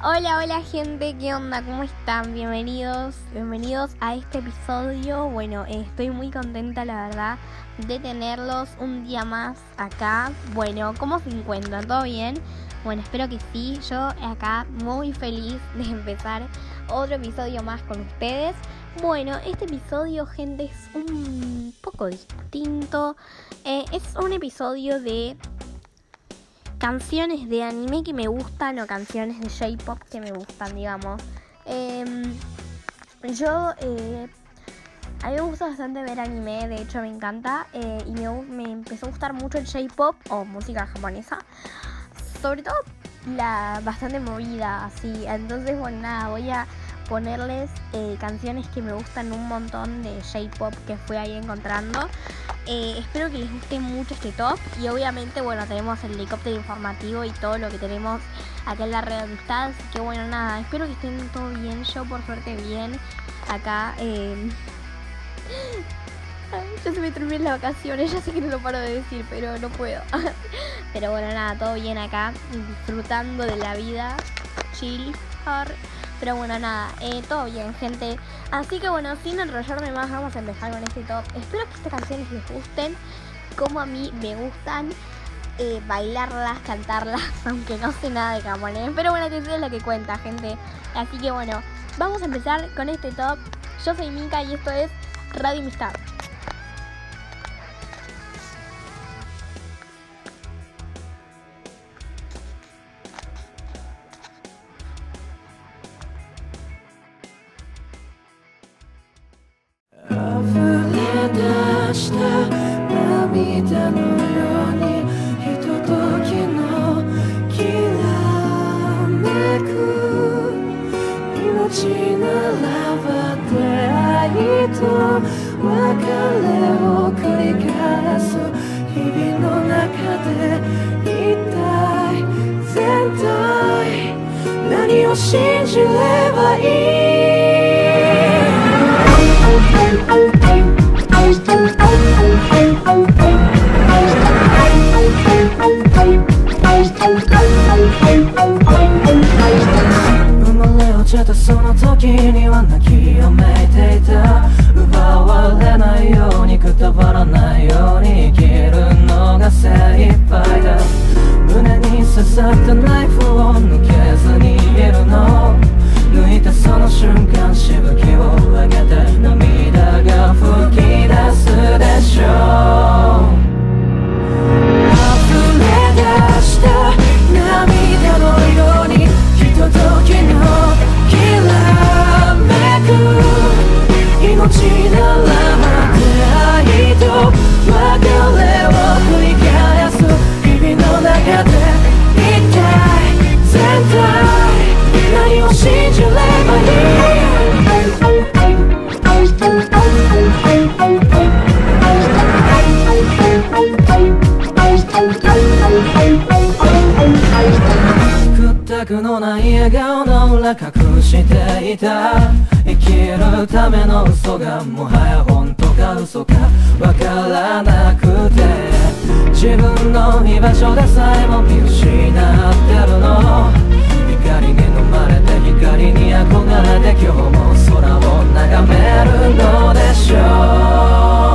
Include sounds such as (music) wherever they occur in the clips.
Hola, hola gente, ¿qué onda? ¿Cómo están? Bienvenidos, bienvenidos a este episodio. Bueno, eh, estoy muy contenta, la verdad, de tenerlos un día más acá. Bueno, ¿cómo se encuentran? ¿Todo bien? Bueno, espero que sí. Yo acá muy feliz de empezar otro episodio más con ustedes. Bueno, este episodio, gente, es un poco distinto. Eh, es un episodio de canciones de anime que me gustan o canciones de J-pop que me gustan, digamos. Em, yo, eh, a mí me gusta bastante ver anime, de hecho me encanta, eh, y me, me, empezó a gustar mucho el J-pop o música japonesa, sobre todo la bastante movida, así. Entonces, bueno, nada, voy a ponerles eh, canciones que me gustan un montón de J-pop que fui ahí encontrando. Eh, espero que les guste mucho este top y obviamente bueno tenemos el helicóptero informativo y todo lo que tenemos acá en la red amistad. Así que bueno nada, espero que estén todo bien, yo por suerte bien acá. (laughs) Eh... ya se me terminan las vacaciones, ya sé que no lo paro de decir, pero no puedo. (laughs) pero bueno nada, todo bien acá, disfrutando de la vida, chill. Pero bueno, nada, eh, todo bien, gente. Así que bueno, sin enrollarme más, vamos a empezar con este top. Espero que estas canciones les gusten, como a mí me gustan. Eh, bailarlas, cantarlas, (laughs) aunque no sé nada de japonés. Pero bueno, que es lo que cuenta, gente. Así que bueno, vamos a empezar con este top. Yo soy Mika y esto es Radio Amistad. していた生きるための嘘がもはや本当か嘘かわからなくて。自分の居場所でさえも見失ってるの。光に飲まれて光に憧れて今日も空を眺めるのでしょう。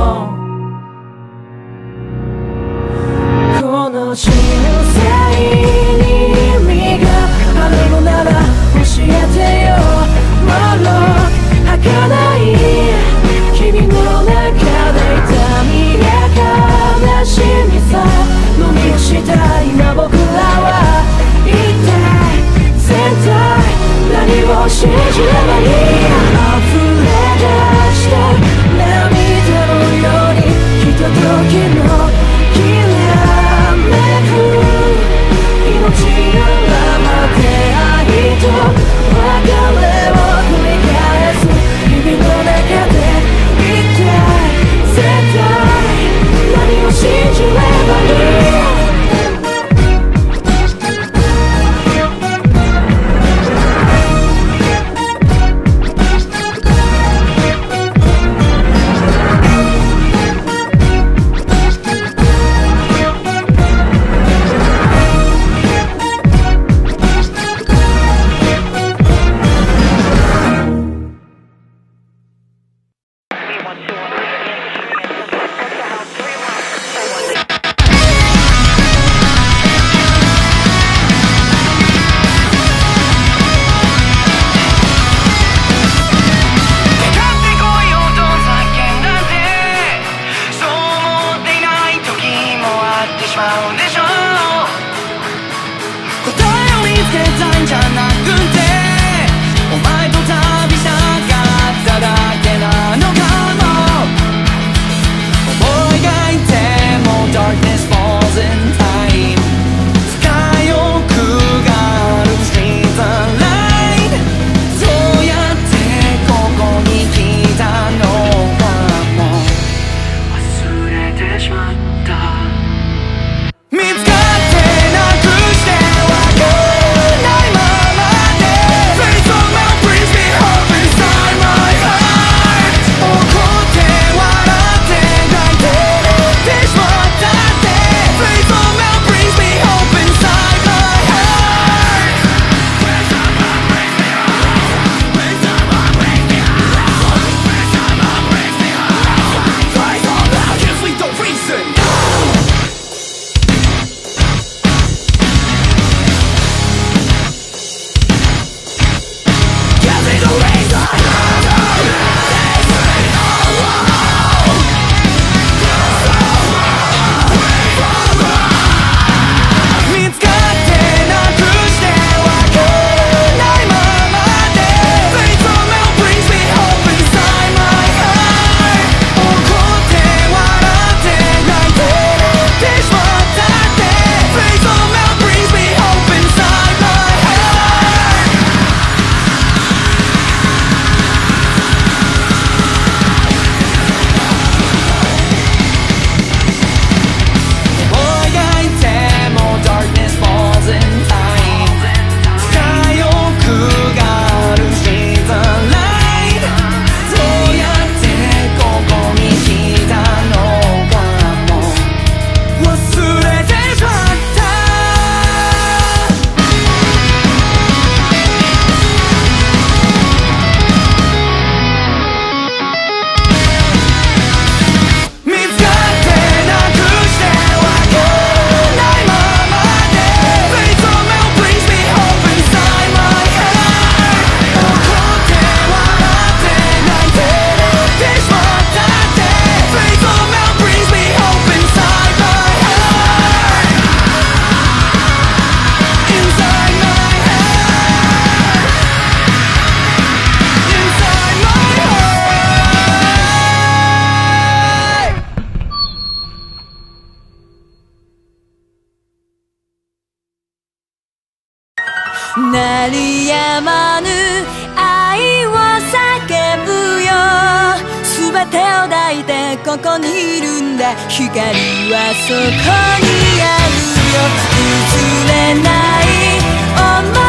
鳴りやまぬ愛を叫ぶよ。全てを抱いてここにいるんだ。光はそこにあるよ。譲れない想い。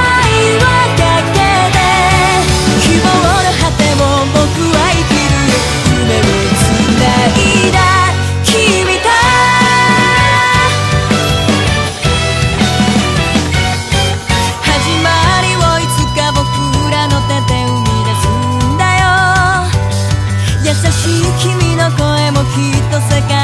と世界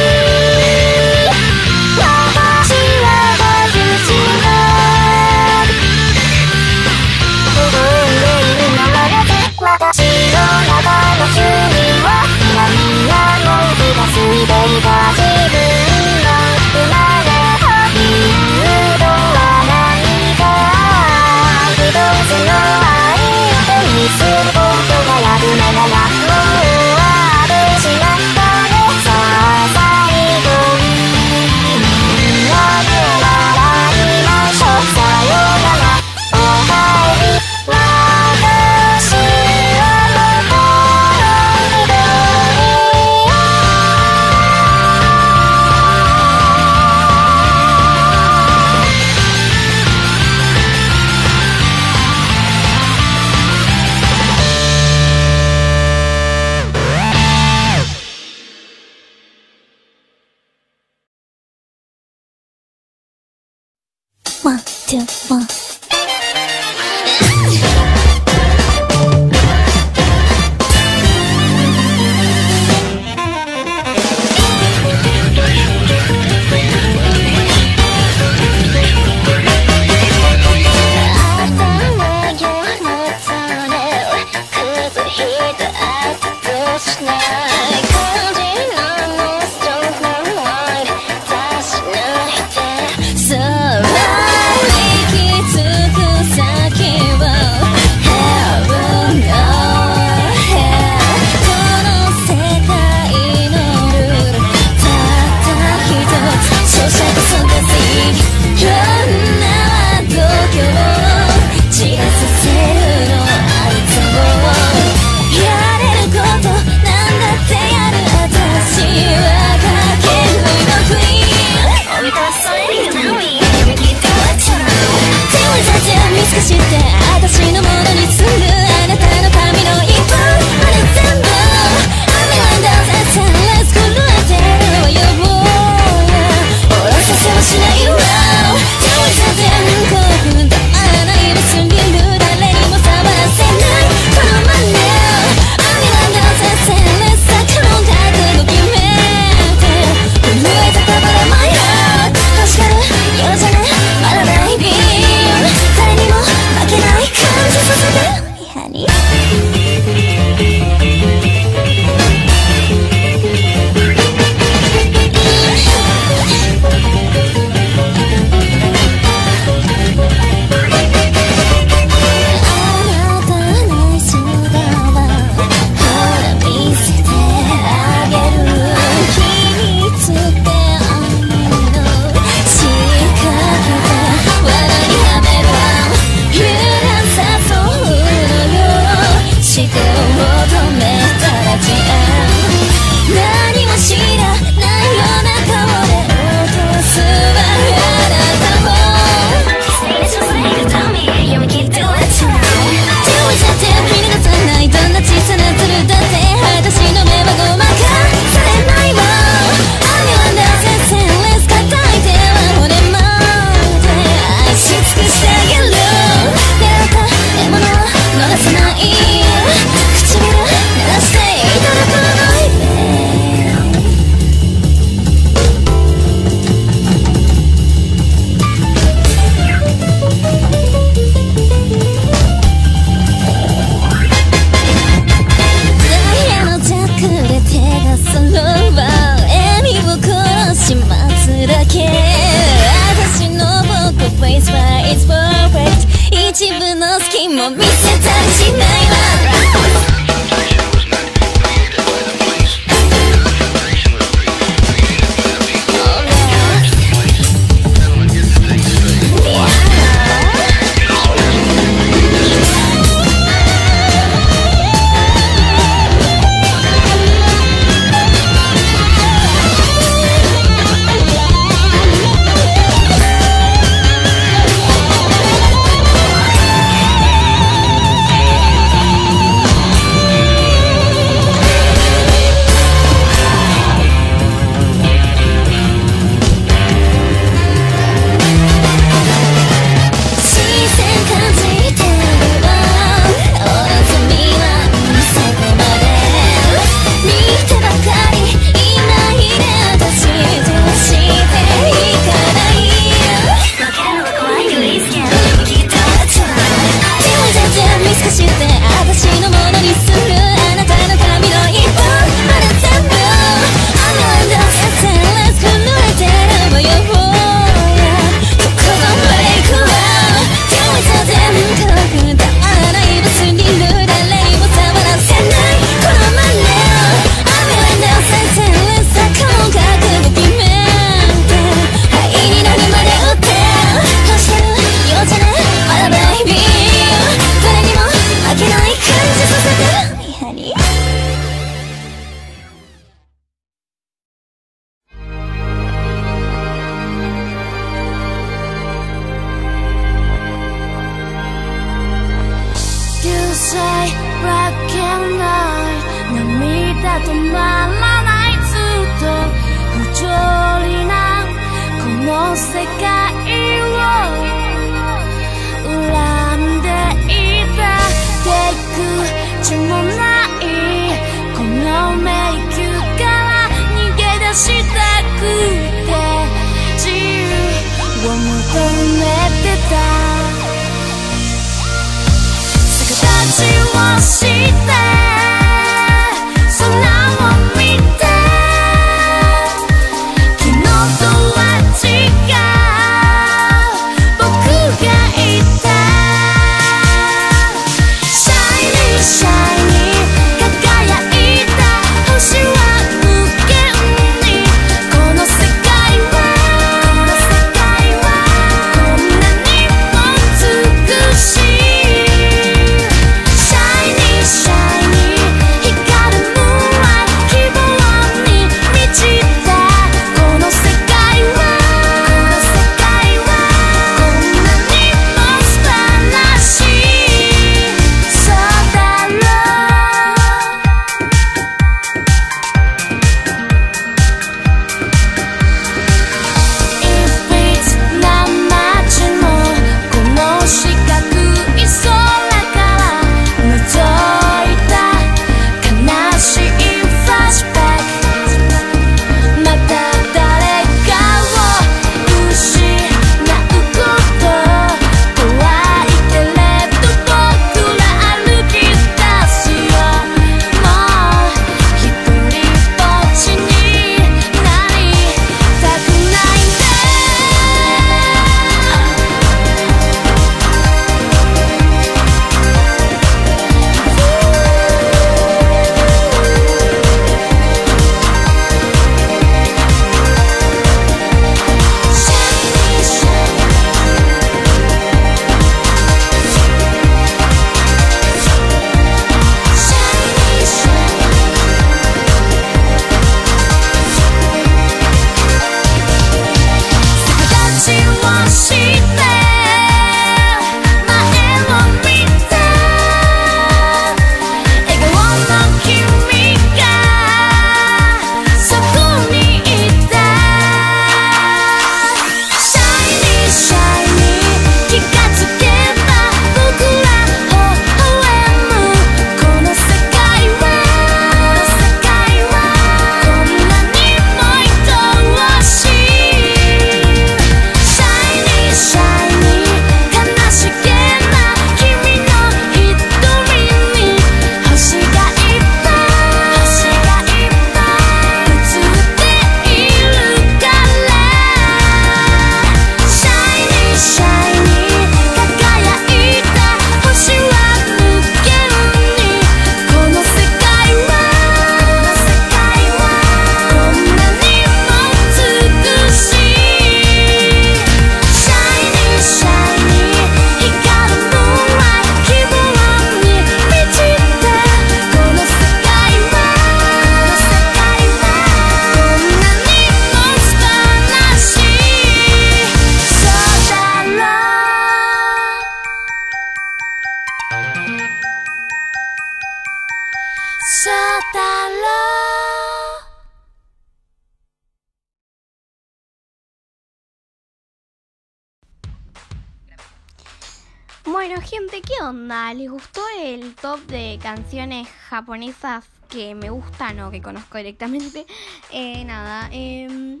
¿qué onda? ¿Les gustó el top de canciones japonesas que me gustan o que conozco directamente? (laughs) Eh, nada, em,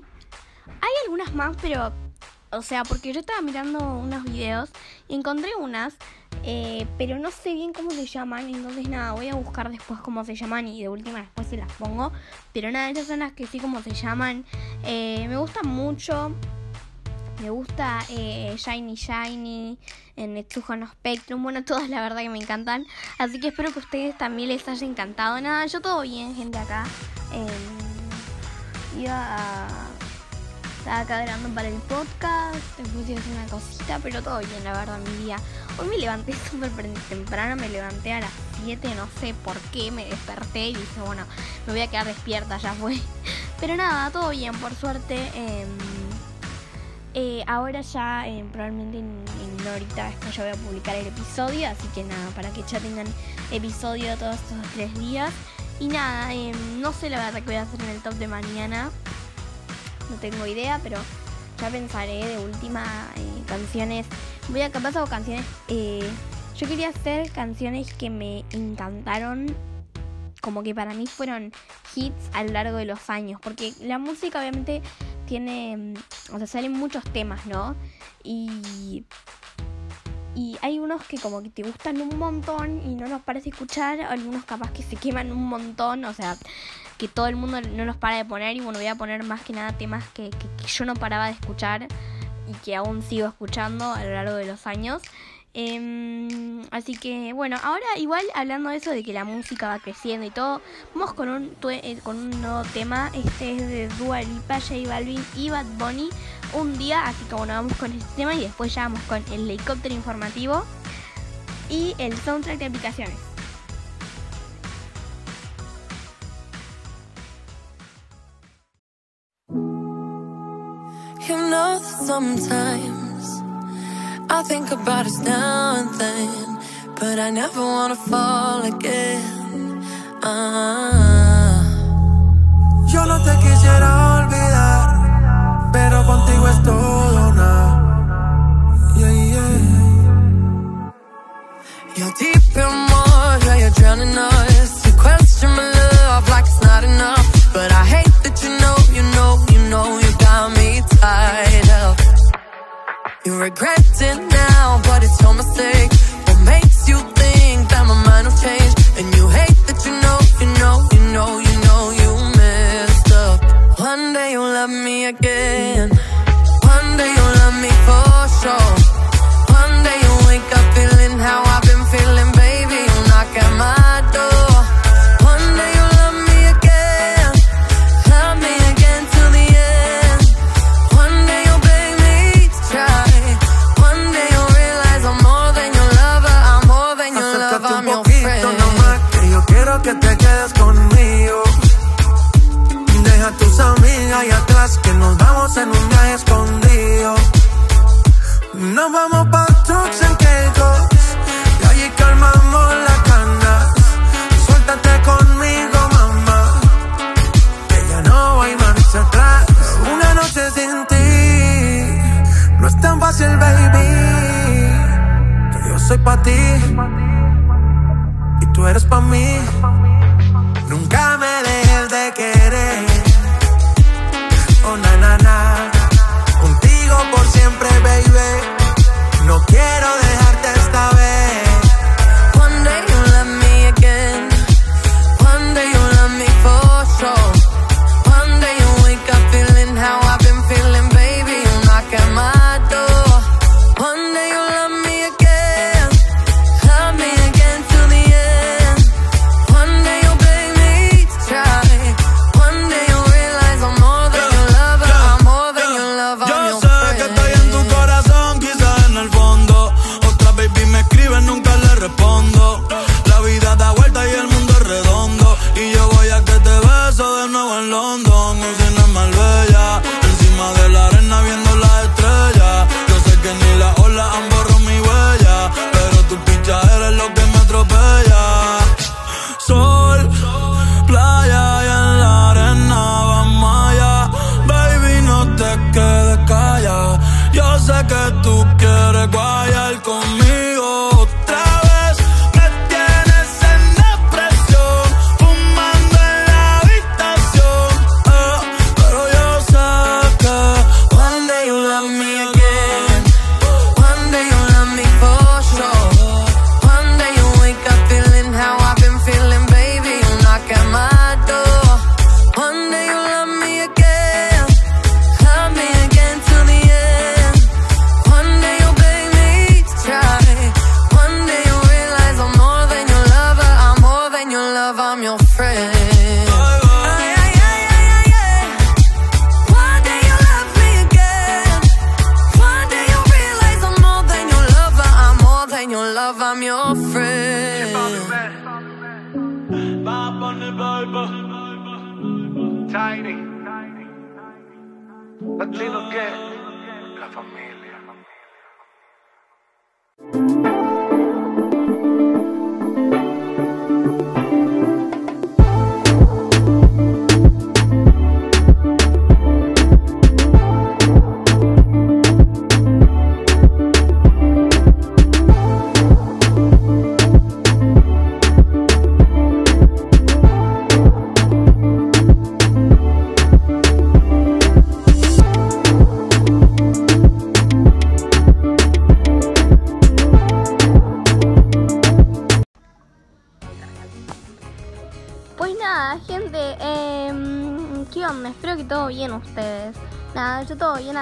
hay algunas más, pero, o sea, porque yo estaba mirando unos videos y encontré unas, eh, pero no sé bien cómo se llaman, entonces nada, voy a buscar después cómo se llaman y de última después se las pongo. Pero nada, esas son las que sí como se llaman. Eh, me gustan mucho. Me gusta eh, Shiny Shiny, en Netsuho no Spectrum. Bueno, todas la verdad que me encantan. Así que espero que a ustedes también les haya encantado. Nada, yo todo bien, gente, acá. Eh, iba a. Estaba acá grabando para el podcast. Después iba a hacer una cosita, pero todo bien, la verdad, mi día. Hoy me levanté (laughs) súper temprano, me levanté a las 7, no sé por qué, me desperté y dije, bueno, me voy a quedar despierta, ya fue. (laughs) Pero nada, todo bien, por suerte. Eh, eh, ahora ya, eh, probablemente en, en horita después ya voy a publicar el episodio, así que nada, para que ya tengan episodio todos estos tres días. Y nada, eh, no sé la verdad que voy a hacer en el top de mañana, no tengo idea, pero ya pensaré de última canciones. Voy a capaz hago canciones. yo quería hacer canciones que me encantaron como que para mí fueron hits a lo largo de los años, porque la música obviamente tiene, o sea, salen muchos temas, ¿no? Y, y hay unos que como que te gustan un montón y no los parece escuchar, algunos capaz que se queman un montón, o sea, que todo el mundo no los para de poner y bueno, voy a poner más que nada temas que, que yo no paraba de escuchar y que aún sigo escuchando a lo largo de los años. Em, así que bueno, ahora igual hablando de eso de que la música va creciendo y todo, vamos con un, eh, con un nuevo tema. Este es de Dua Lipa, J Balvin y Bad Bunny. Un día, así que bueno, vamos con este tema y después ya vamos con el helicóptero informativo y el soundtrack de aplicaciones. I think about us now and then, but I never wanna fall again. Ah. Yo no te quisiera olvidar, pero contigo es todo nada. Yeah, yeah. You're deep in yeah, you're drowning us. Regret it now, but it's your mistake. Pa' ti y tú eres pa' mí.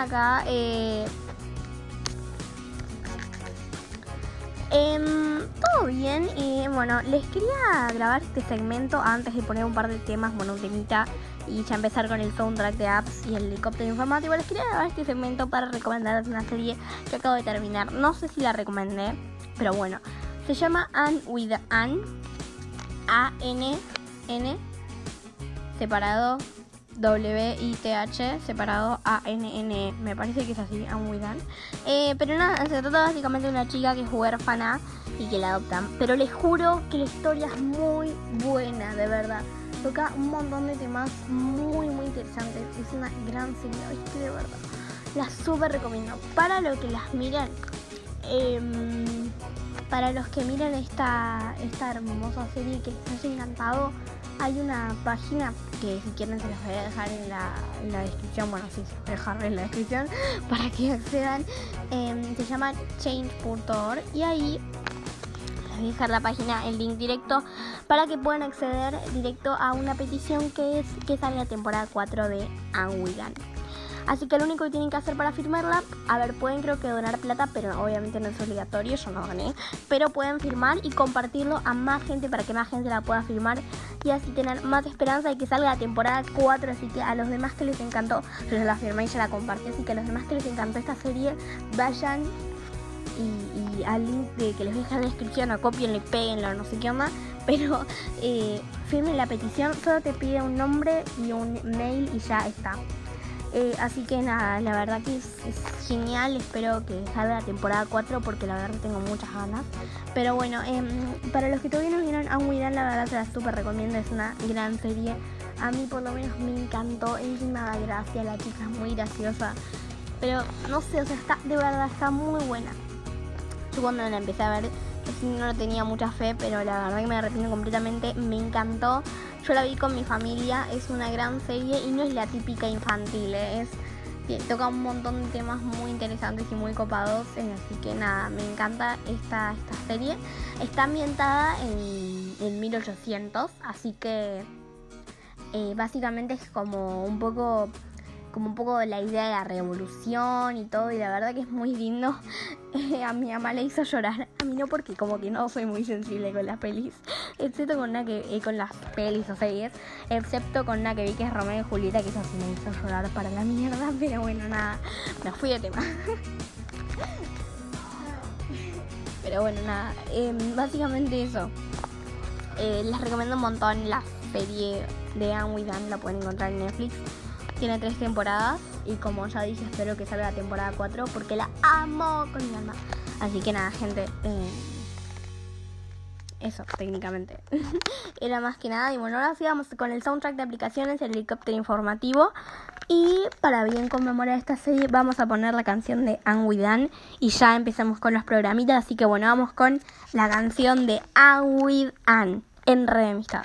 Acá. Eh, em, todo bien y bueno, les quería grabar este segmento antes de poner un par de temas, bueno, un temita y ya empezar con el soundtrack de apps y el helicóptero informativo. Les quería grabar este segmento para recomendarles una serie que acabo de terminar. No sé si la recomendé, pero bueno, se llama Anne with Anne. A-N N separado W I T H separado A N N E. Me parece que es así, with Anne. Eh, pero nada, se trata básicamente de una chica que es huérfana y que la adoptan. Pero les juro que la historia es muy buena, de verdad. Toca un montón de temas muy, muy interesantes. Es una gran serie, es que de verdad. La súper recomiendo. Para los que las miren, em, para los que miren esta, esta hermosa serie que les haya encantado, hay una página que si quieren se las voy a dejar en la, descripción, bueno sí, se voy en la descripción (laughs) para que accedan. Em, se llama change.org y ahí les voy a dejar la página, el link directo para que puedan acceder directo a una petición que es que sale la temporada 4 de Anwigan. Así que lo único que tienen que hacer para firmarla, a ver, pueden creo que donar plata, pero obviamente no es obligatorio, yo no gané, pero pueden firmar y compartirlo a más gente para que más gente la pueda firmar y así tener más esperanza de que salga la temporada 4, así que a los demás que les encantó, yo ya la firmé y ya la compartí, así que a los demás que les encantó esta serie, vayan y, al link de que les voy a dejar en la descripción o copienlo y péguenlo, no sé qué onda, pero eh, firmen la petición, solo te pide un nombre y un mail y ya está. Eh, así que nada, la verdad que es, genial, espero que salga la temporada 4 porque la verdad tengo muchas ganas. Pero bueno, em, para los que todavía no vieron Anwidan, la verdad se la súper recomiendo, es una gran serie. A mí por lo menos me encantó, encima da gracia, la chica es muy graciosa. Pero no sé, o sea, está, de verdad está muy buena. Yo cuando la empecé a ver no tenía mucha fe, pero la verdad que me arrepiento completamente, me encantó. Yo la vi con mi familia, es una gran serie y no es la típica infantil, ¿eh? es toca un montón de temas muy interesantes y muy copados, eh, así que nada, me encanta esta, esta serie. Está ambientada en, en 1800, así que eh, básicamente es como un poco como un poco la idea de la revolución y todo, y la verdad que es muy lindo. (laughs) Eh, a mi mamá le hizo llorar, a mí no porque como que no soy muy sensible con las pelis, excepto con una que eh, con las pelis o series, excepto con una que vi que es Romeo y Julieta, que eso sí me hizo llorar para la mierda, (laughs) pero bueno, nada, me fui de tema. (laughs) Pero bueno, nada, eh, básicamente eso. Eh, les recomiendo un montón la serie de Anne with Anne, la pueden encontrar en Netflix. Tiene tres temporadas y como ya dije, espero que salga la temporada 4 porque la amo con mi alma. Así que nada, gente. eh, eso, técnicamente. (laughs) Era más que nada. Y bueno, ahora sí vamos con el soundtrack de aplicaciones, el helicóptero informativo. Y para bien conmemorar esta serie, vamos a poner la canción de Anne with. Y ya empezamos con los programitas. Así que bueno, vamos con la canción de Anne with en Red Amistad.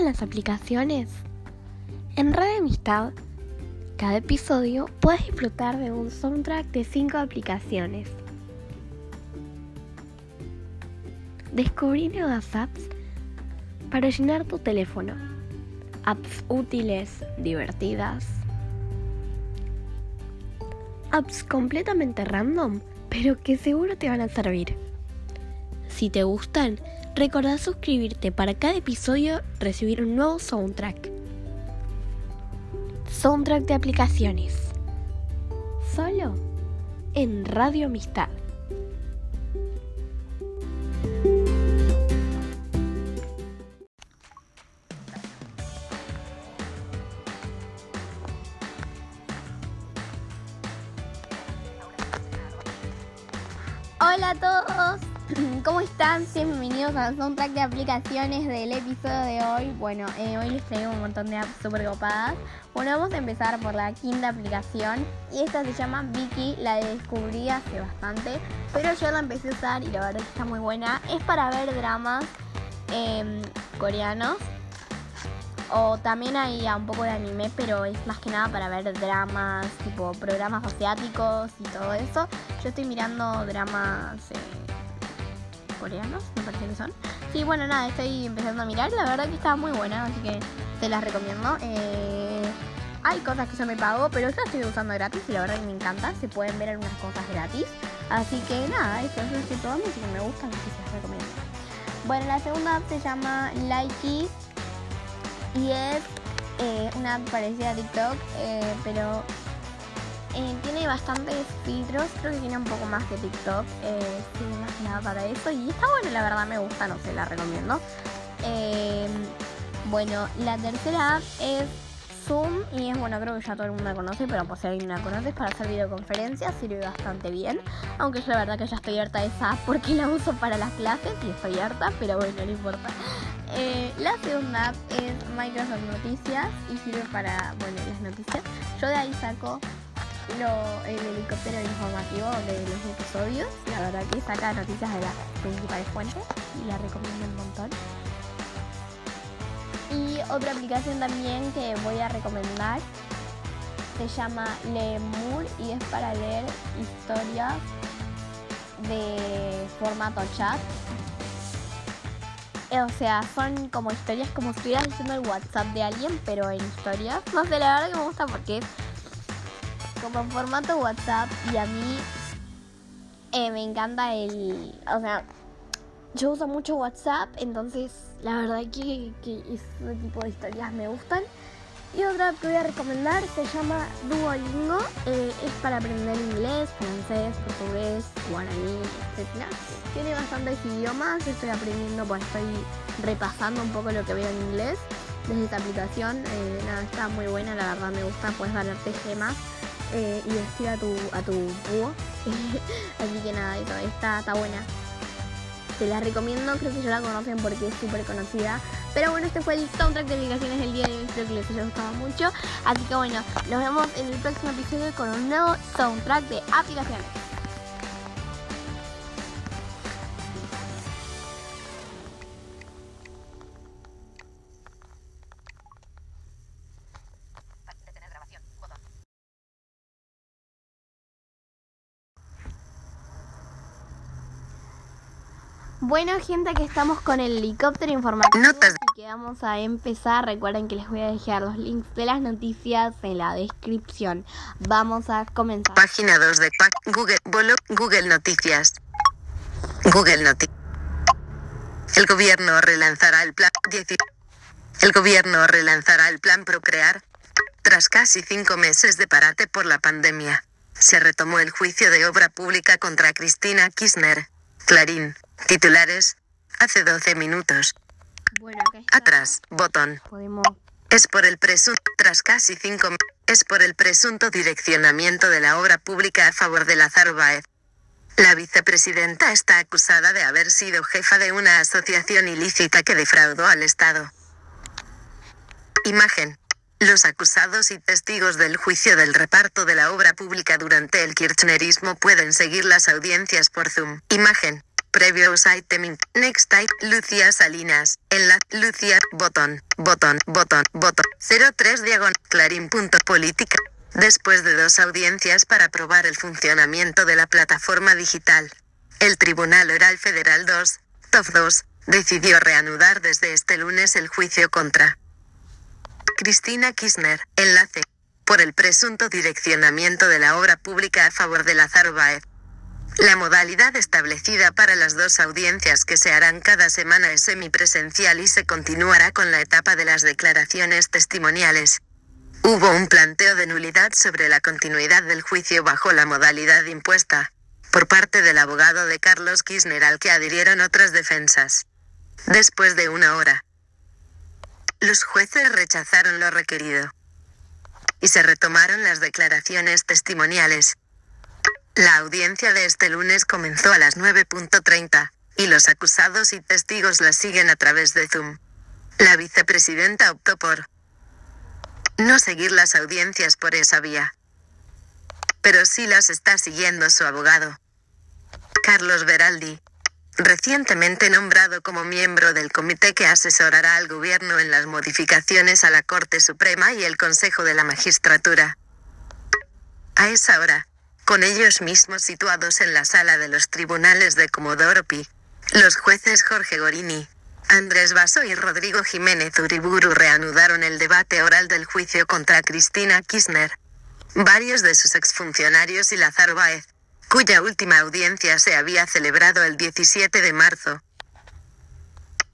Gustan las aplicaciones? En Red de Amistad, cada episodio puedes disfrutar de un soundtrack de 5 aplicaciones. Descubrí nuevas apps para llenar tu teléfono. apps útiles, divertidas, apps completamente random, pero que seguro te van a servir. Si te gustan, recordá suscribirte para cada episodio recibir un nuevo soundtrack. Soundtrack de aplicaciones. Solo en Radio Amistad. Bienvenidos al soundtrack de aplicaciones del episodio de hoy. Bueno, eh, hoy les traigo un montón de apps super copadas. Bueno, vamos a empezar por la quinta aplicación y esta se llama Vicky, la descubrí hace bastante, pero yo la empecé a usar y la verdad es que está muy buena. Es para ver dramas em, coreanos o también hay un poco de anime, pero es más que nada para ver dramas, tipo programas asiáticos y todo eso. Yo estoy mirando dramas eh, coreanos, me parece que son. Sí, bueno, nada, estoy empezando a mirar. La verdad que está muy buena, así que se las recomiendo. Eh, hay cosas que yo me pago, pero yo estoy usando gratis y la verdad que me encanta. Se pueden ver algunas cosas gratis. Así que nada, eso es que todo, así que me gustan, que se las recomiendo. Bueno, la segunda app se llama Likey y es eh, una parecida a TikTok, eh, pero eh, tiene bastantes filtros, creo que tiene un poco más que TikTok, eh, más que nada para eso y está bueno, la verdad me gusta, no sé, la recomiendo. Eh, bueno, la tercera app es Zoom y es bueno, creo que ya todo el mundo la conoce, pero por si alguien la conoce, es para hacer videoconferencias, sirve bastante bien. Aunque yo la verdad que ya estoy harta de esa porque la uso para las clases y estoy harta, pero bueno, no importa. Eh, la segunda app es Microsoft Noticias y sirve para, bueno, las noticias. Yo de ahí saco lo- el helicóptero informativo de los episodios. La verdad que saca noticias de las principales fuentes y la recomiendo un montón. Y otra aplicación también que voy a recomendar se llama Lemur y es para leer historias de formato chat. Eh, O sea, son como historias como si estuvieras leyendo el WhatsApp de alguien, pero en historias. No sé, la verdad que me gusta porque es como formato WhatsApp y a mí eh, me encanta el... O sea, yo uso mucho WhatsApp, entonces la verdad que, que ese tipo de historias me gustan. Y otra que voy a recomendar se llama Duolingo. eh, es para aprender inglés, francés, portugués, guaraní, etc. Tiene bastantes idiomas. Estoy aprendiendo, pues estoy repasando un poco lo que veo en inglés desde esta aplicación. eh, nada, está muy buena, la verdad me gusta. Puedes ganarte gemas eh, y vestir a tu, a tu búho. (laughs) Así que nada, eso, está, buena. Te la recomiendo, creo que ya la conocen porque es súper conocida. Pero bueno, este fue el soundtrack de aplicaciones del día de hoy. Espero que les haya gustado mucho. Así que bueno, nos vemos en el próximo episodio con un nuevo soundtrack de aplicaciones. Bueno, gente, que estamos con el helicóptero informativo. Notas. Y que vamos a empezar. Recuerden que les voy a dejar los links de las noticias en la descripción. Vamos a comenzar. Página 2 de Google, Google Noticias. Google Noticias. El gobierno relanzará el plan 10 El gobierno relanzará el plan Procrear. Tras casi cinco meses de parate por la pandemia, se retomó el juicio de obra pública contra Cristina Kirchner. Clarín. Titulares. Hace 12 minutos. Bueno, acá está. Atrás. Botón. Podemos. Es por el presunto, tras casi cinco es por el presunto direccionamiento de la obra pública a favor de Lázaro Báez. La vicepresidenta está acusada de haber sido jefa de una asociación ilícita que defraudó al Estado. Imagen. Los acusados y testigos del juicio del reparto de la obra pública durante el kirchnerismo pueden seguir las audiencias por Zoom. Imagen. Previo item Next type Lucía Salinas. En la Lucía botón botón botón botón 03 diagon clarín punto política. Después de dos audiencias para probar el funcionamiento de la plataforma digital, el Tribunal Oral Federal 2, TOF 2, decidió reanudar desde este lunes el juicio contra Cristina Kirchner, enlace, por el presunto direccionamiento de la obra pública a favor de Lázaro Báez. La modalidad establecida para las dos audiencias que se harán cada semana es semipresencial y se continuará con la etapa de las declaraciones testimoniales. Hubo un planteo de nulidad sobre la continuidad del juicio bajo la modalidad impuesta, por parte del abogado de Carlos Kirchner al que adhirieron otras defensas. Después de una hora, los jueces rechazaron lo requerido y se retomaron las declaraciones testimoniales. La audiencia de este lunes comenzó a las 9.30, y los acusados y testigos la siguen a través de Zoom. La vicepresidenta optó por no seguir las audiencias por esa vía. Pero sí las está siguiendo su abogado. Carlos Beraldi, recientemente nombrado como miembro del comité que asesorará al gobierno en las modificaciones a la Corte Suprema y el Consejo de la Magistratura. A esa hora, con ellos mismos situados en la sala de los tribunales de Comodoro Pi, los jueces Jorge Gorini, Andrés Basso y Rodrigo Jiménez Uriburu reanudaron el debate oral del juicio contra Cristina Kirchner. Varios de sus exfuncionarios y Lázaro Báez, cuya última audiencia se había celebrado el 17 de marzo.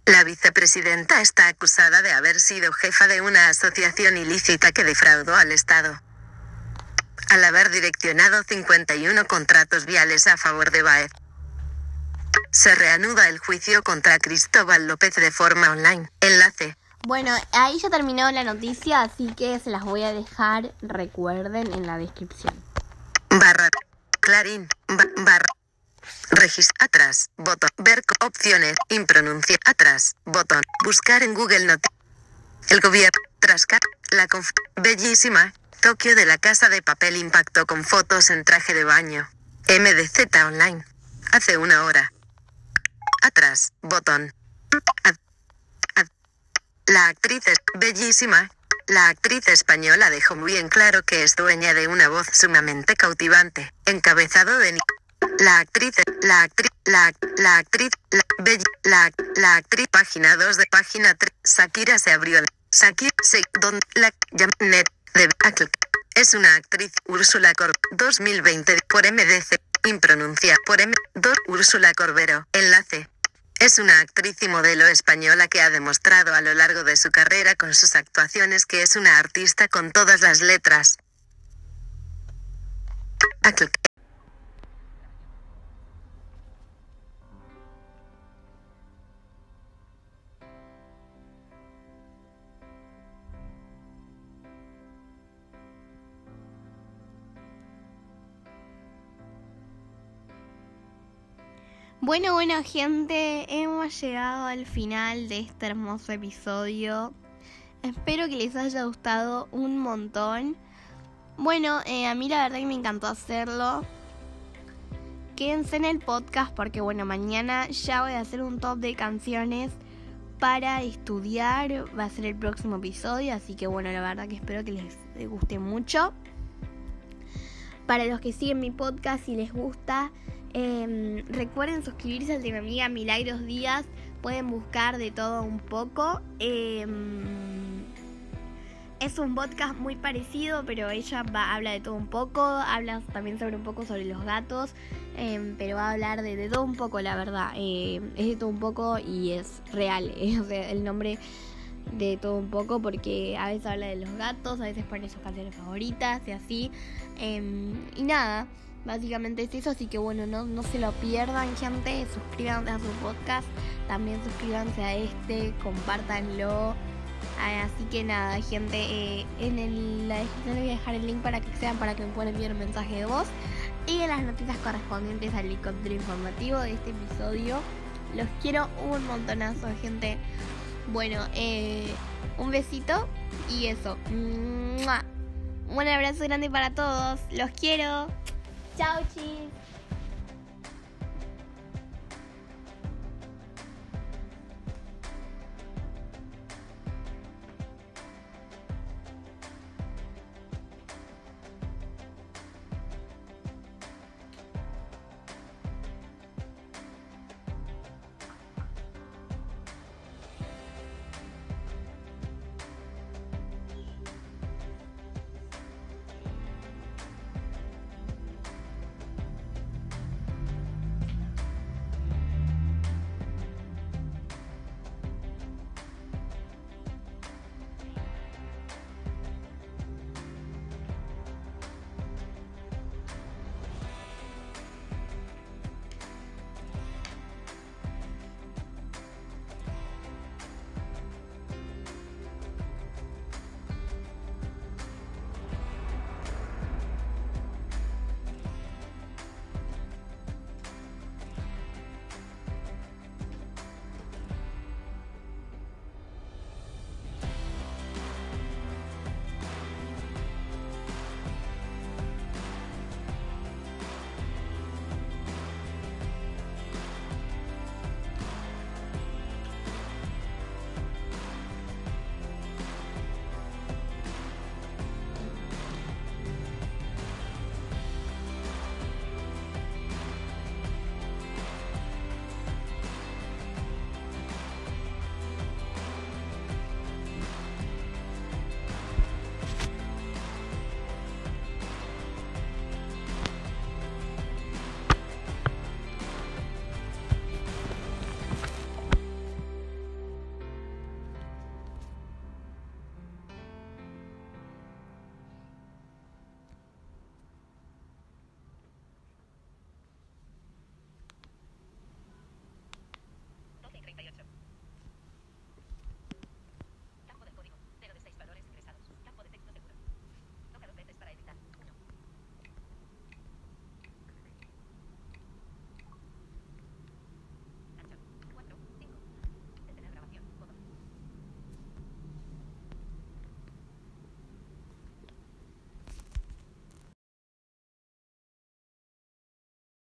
La vicepresidenta está acusada de haber sido jefa de una asociación ilícita que defraudó al Estado. Al haber direccionado 51 contratos viales a favor de Baez. Se reanuda el juicio contra Cristóbal López de forma online. Enlace. Bueno, ahí ya terminó la noticia, así que se las voy a dejar, recuerden, en la descripción. Barra. Clarín. ba- barra. Registrar. Atrás. Botón. Ver opciones. Impronuncia. Atrás. Botón. Buscar en Google Not. El gobierno. Trasca. La conf. Bellísima. Tokio de la casa de papel impactó con fotos en traje de baño. MDZ Online. Hace una hora. Atrás. Botón. Ad- ad- la actriz es bellísima. La actriz española dejó muy en claro que es dueña de una voz sumamente cautivante. Encabezado de la actriz, la actriz, la, la actriz, la, bell- la, la actriz, página 2 de página 3, Shakira se abrió Shakira se, don, la, llam- net, de, es una actriz, Úrsula Cor, 2020, por MDC, impronuncia, por M, 2, Úrsula Corbero, enlace. Es una actriz y modelo española que ha demostrado a lo largo de su carrera con sus actuaciones que es una artista con todas las letras. Bueno, bueno, gente, hemos llegado al final de este hermoso episodio. Espero que les haya gustado un montón. Bueno, eh, a mí la verdad que me encantó hacerlo. Quédense en el podcast porque, bueno, mañana ya voy a hacer un top de canciones para estudiar. Va a ser el próximo episodio, así que, bueno, la verdad que espero que les guste mucho. Para los que siguen mi podcast y les gusta, eh, recuerden suscribirse al de mi amiga Milagros Díaz. Pueden buscar de todo un poco. Eh, es un podcast muy parecido, pero ella va, habla de todo un poco. Habla también sobre un poco sobre los gatos. eh, pero va a hablar de, todo un poco, la verdad. Es de todo un poco y es real. (laughs) o sea, el nombre de todo un poco porque a veces habla de los gatos, a veces pone sus canciones favoritas y así. Em, y nada, básicamente es eso, así que bueno, no, no se lo pierdan gente, suscríbanse a su podcast, también suscríbanse a este, compártanlo. Ah, Así que nada, gente, eh, en el- la descripción les voy a dejar el link para que sean para que me puedan enviar un mensaje de voz y en las noticias correspondientes al helicóptero informativo de este episodio. Los quiero un montonazo, gente. Bueno, eh, un besito y eso. Un abrazo grande para todos. Los quiero. 交际